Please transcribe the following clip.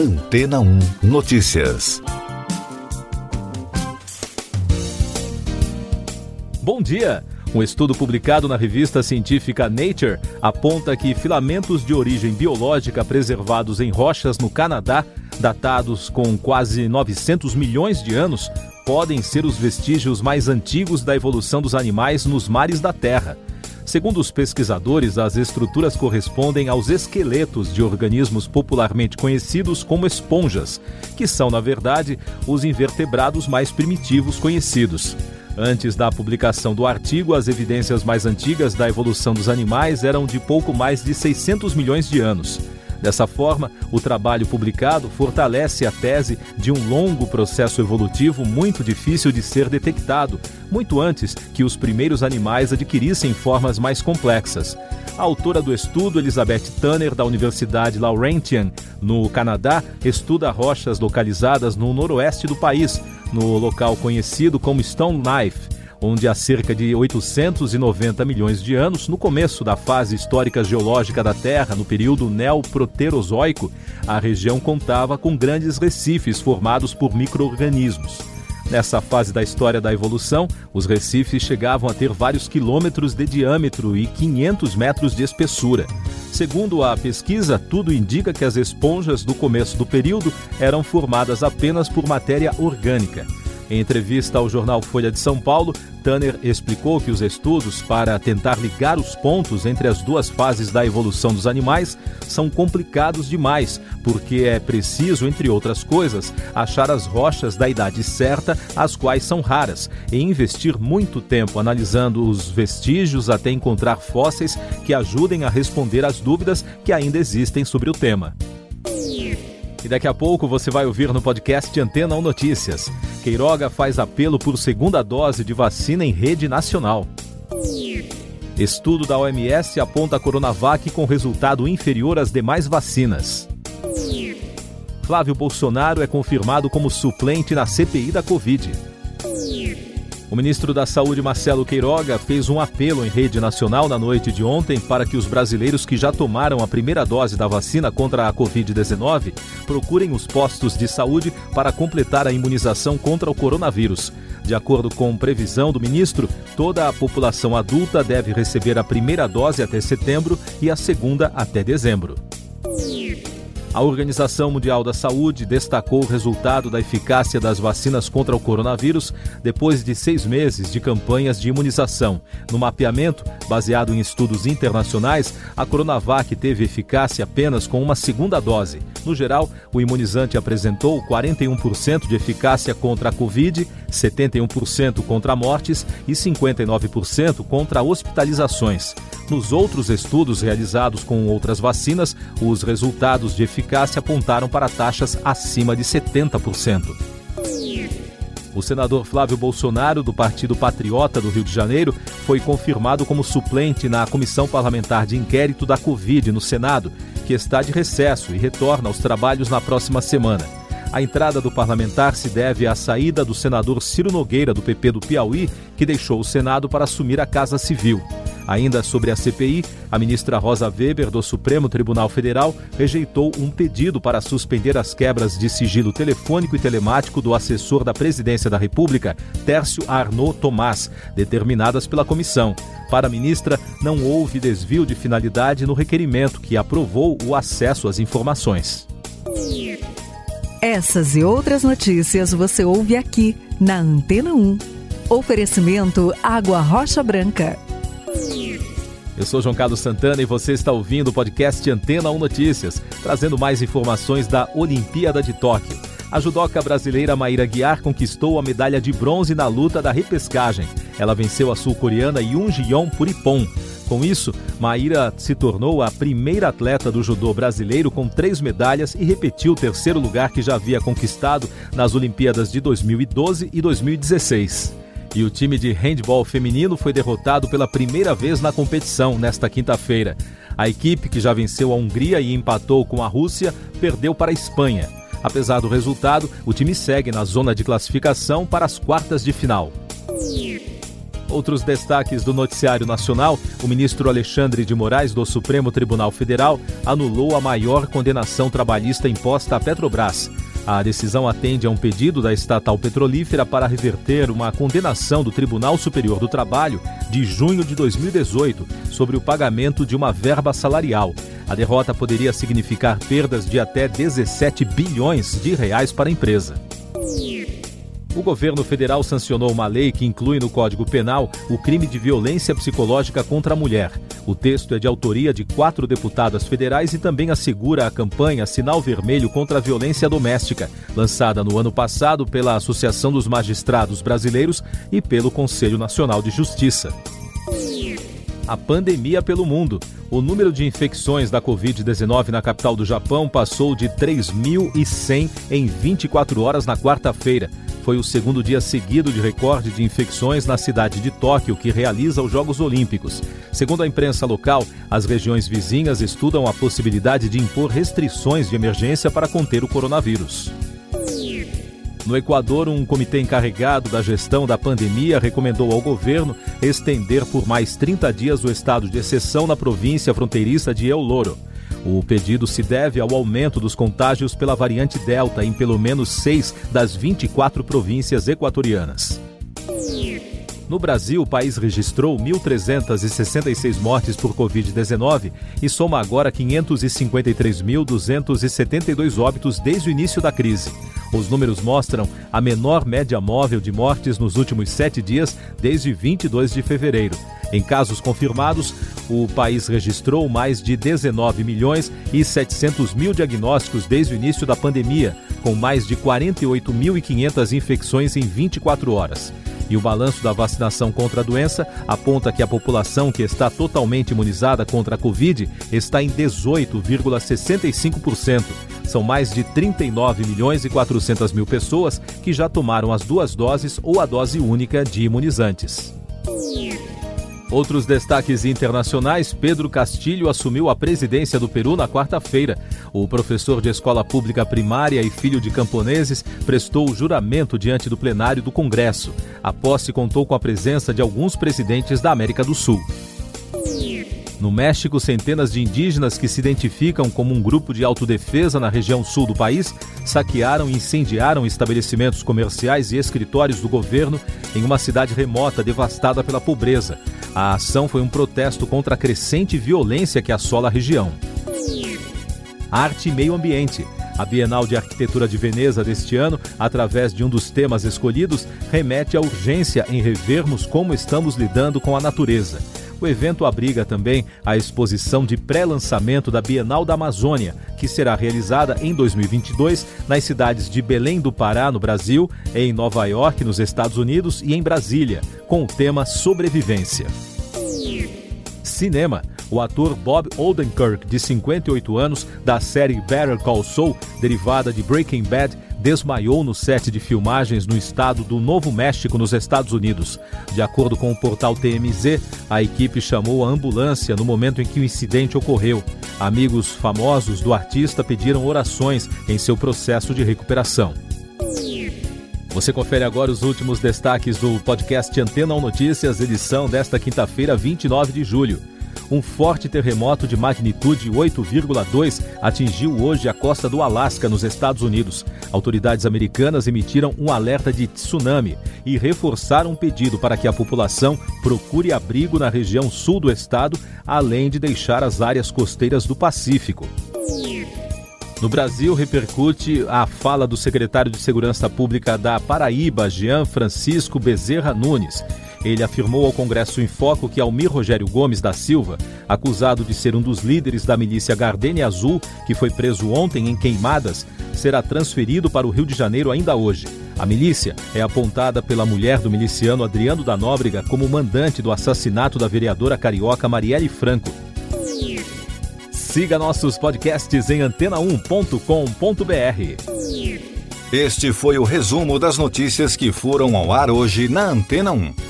Antena 1 Notícias. Bom dia! Um estudo publicado na revista científica Nature aponta que filamentos de origem biológica preservados em rochas no Canadá, datados com quase 900 milhões de anos, podem ser os vestígios mais antigos da evolução dos animais nos mares da Terra. Segundo os pesquisadores, as estruturas correspondem aos esqueletos de organismos popularmente conhecidos como esponjas, que são, na verdade, os invertebrados mais primitivos conhecidos. Antes da publicação do artigo, as evidências mais antigas da evolução dos animais eram de pouco mais de 600 milhões de anos. Dessa forma, o trabalho publicado fortalece a tese de um longo processo evolutivo muito difícil de ser detectado, muito antes que os primeiros animais adquirissem formas mais complexas. A autora do estudo, Elizabeth Tanner, da Universidade Laurentian, no Canadá, estuda rochas localizadas no noroeste do país, no local conhecido como Stone Knife onde há cerca de 890 milhões de anos, no começo da fase histórica geológica da Terra, no período neoproterozoico, a região contava com grandes recifes formados por micro-organismos. Nessa fase da história da evolução, os recifes chegavam a ter vários quilômetros de diâmetro e 500 metros de espessura. Segundo a pesquisa, tudo indica que as esponjas do começo do período eram formadas apenas por matéria orgânica. Em entrevista ao jornal Folha de São Paulo, Tanner explicou que os estudos para tentar ligar os pontos entre as duas fases da evolução dos animais são complicados demais, porque é preciso, entre outras coisas, achar as rochas da idade certa, as quais são raras, e investir muito tempo analisando os vestígios até encontrar fósseis que ajudem a responder às dúvidas que ainda existem sobre o tema. Daqui a pouco você vai ouvir no podcast Antena 1 Notícias. Queiroga faz apelo por segunda dose de vacina em rede nacional. Estudo da OMS aponta a Coronavac com resultado inferior às demais vacinas. Flávio Bolsonaro é confirmado como suplente na CPI da Covid. O ministro da Saúde, Marcelo Queiroga, fez um apelo em rede nacional na noite de ontem para que os brasileiros que já tomaram a primeira dose da vacina contra a Covid-19 procurem os postos de saúde para completar a imunização contra o coronavírus. De acordo com previsão do ministro, toda a população adulta deve receber a primeira dose até setembro e a segunda até dezembro. A Organização Mundial da Saúde destacou o resultado da eficácia das vacinas contra o coronavírus depois de seis meses de campanhas de imunização. No mapeamento, baseado em estudos internacionais, a Coronavac teve eficácia apenas com uma segunda dose. No geral, o imunizante apresentou 41% de eficácia contra a Covid, 71% contra mortes e 59% contra hospitalizações. Nos outros estudos realizados com outras vacinas, os resultados de eficácia apontaram para taxas acima de 70%. O senador Flávio Bolsonaro, do Partido Patriota do Rio de Janeiro, foi confirmado como suplente na Comissão Parlamentar de Inquérito da Covid no Senado, que está de recesso e retorna aos trabalhos na próxima semana. A entrada do parlamentar se deve à saída do senador Ciro Nogueira, do PP do Piauí, que deixou o Senado para assumir a Casa Civil. Ainda sobre a CPI, a ministra Rosa Weber, do Supremo Tribunal Federal, rejeitou um pedido para suspender as quebras de sigilo telefônico e telemático do assessor da Presidência da República, Tércio Arnaud Tomás, determinadas pela comissão. Para a ministra, não houve desvio de finalidade no requerimento que aprovou o acesso às informações. Essas e outras notícias você ouve aqui na Antena 1. Oferecimento Água Rocha Branca. Eu sou João Carlos Santana e você está ouvindo o podcast Antena 1 Notícias, trazendo mais informações da Olimpíada de Tóquio. A judoca brasileira Maíra Guiar conquistou a medalha de bronze na luta da repescagem. Ela venceu a sul-coreana Yoon Ji-yeon Puripon. Com isso, Maíra se tornou a primeira atleta do judô brasileiro com três medalhas e repetiu o terceiro lugar que já havia conquistado nas Olimpíadas de 2012 e 2016. E o time de handball feminino foi derrotado pela primeira vez na competição nesta quinta-feira. A equipe, que já venceu a Hungria e empatou com a Rússia, perdeu para a Espanha. Apesar do resultado, o time segue na zona de classificação para as quartas de final. Outros destaques do noticiário nacional: o ministro Alexandre de Moraes do Supremo Tribunal Federal anulou a maior condenação trabalhista imposta à Petrobras. A decisão atende a um pedido da estatal petrolífera para reverter uma condenação do Tribunal Superior do Trabalho de junho de 2018 sobre o pagamento de uma verba salarial. A derrota poderia significar perdas de até 17 bilhões de reais para a empresa. O governo federal sancionou uma lei que inclui no Código Penal o crime de violência psicológica contra a mulher. O texto é de autoria de quatro deputadas federais e também assegura a campanha Sinal Vermelho contra a Violência Doméstica, lançada no ano passado pela Associação dos Magistrados Brasileiros e pelo Conselho Nacional de Justiça. A pandemia pelo mundo. O número de infecções da Covid-19 na capital do Japão passou de 3.100 em 24 horas na quarta-feira. Foi o segundo dia seguido de recorde de infecções na cidade de Tóquio, que realiza os Jogos Olímpicos. Segundo a imprensa local, as regiões vizinhas estudam a possibilidade de impor restrições de emergência para conter o coronavírus. No Equador, um comitê encarregado da gestão da pandemia recomendou ao governo estender por mais 30 dias o estado de exceção na província fronteiriça de El Loro. O pedido se deve ao aumento dos contágios pela variante Delta em pelo menos seis das 24 províncias equatorianas. No Brasil, o país registrou 1.366 mortes por Covid-19 e soma agora 553.272 óbitos desde o início da crise. Os números mostram a menor média móvel de mortes nos últimos sete dias, desde 22 de fevereiro. Em casos confirmados, o país registrou mais de 19 milhões e 700 mil diagnósticos desde o início da pandemia, com mais de 48.500 infecções em 24 horas. E o balanço da vacinação contra a doença aponta que a população que está totalmente imunizada contra a Covid está em 18,65%. São mais de 39 milhões e 400 mil pessoas que já tomaram as duas doses ou a dose única de imunizantes. Outros destaques internacionais: Pedro Castilho assumiu a presidência do Peru na quarta-feira. O professor de escola pública primária e filho de camponeses prestou o juramento diante do plenário do Congresso. A posse contou com a presença de alguns presidentes da América do Sul. No México, centenas de indígenas que se identificam como um grupo de autodefesa na região sul do país saquearam e incendiaram estabelecimentos comerciais e escritórios do governo em uma cidade remota devastada pela pobreza. A ação foi um protesto contra a crescente violência que assola a região. Arte e meio ambiente. A Bienal de Arquitetura de Veneza deste ano, através de um dos temas escolhidos, remete à urgência em revermos como estamos lidando com a natureza. O evento abriga também a exposição de pré-lançamento da Bienal da Amazônia, que será realizada em 2022 nas cidades de Belém do Pará, no Brasil, em Nova York, nos Estados Unidos e em Brasília, com o tema Sobrevivência. Cinema. O ator Bob Odenkirk, de 58 anos, da série Better Call Saul, derivada de Breaking Bad, desmaiou no set de filmagens no estado do Novo México, nos Estados Unidos. De acordo com o portal TMZ, a equipe chamou a ambulância no momento em que o incidente ocorreu. Amigos famosos do artista pediram orações em seu processo de recuperação. Você confere agora os últimos destaques do podcast Antena 1 Notícias, edição desta quinta-feira, 29 de julho. Um forte terremoto de magnitude 8,2 atingiu hoje a costa do Alasca, nos Estados Unidos. Autoridades americanas emitiram um alerta de tsunami e reforçaram um pedido para que a população procure abrigo na região sul do estado, além de deixar as áreas costeiras do Pacífico. No Brasil, repercute a fala do secretário de Segurança Pública da Paraíba, Jean Francisco Bezerra Nunes. Ele afirmou ao Congresso em Foco que Almir Rogério Gomes da Silva, acusado de ser um dos líderes da milícia Gardenia Azul, que foi preso ontem em Queimadas, será transferido para o Rio de Janeiro ainda hoje. A milícia é apontada pela mulher do miliciano Adriano da Nóbrega como mandante do assassinato da vereadora carioca Marielle Franco. Siga nossos podcasts em antena1.com.br. Este foi o resumo das notícias que foram ao ar hoje na Antena 1.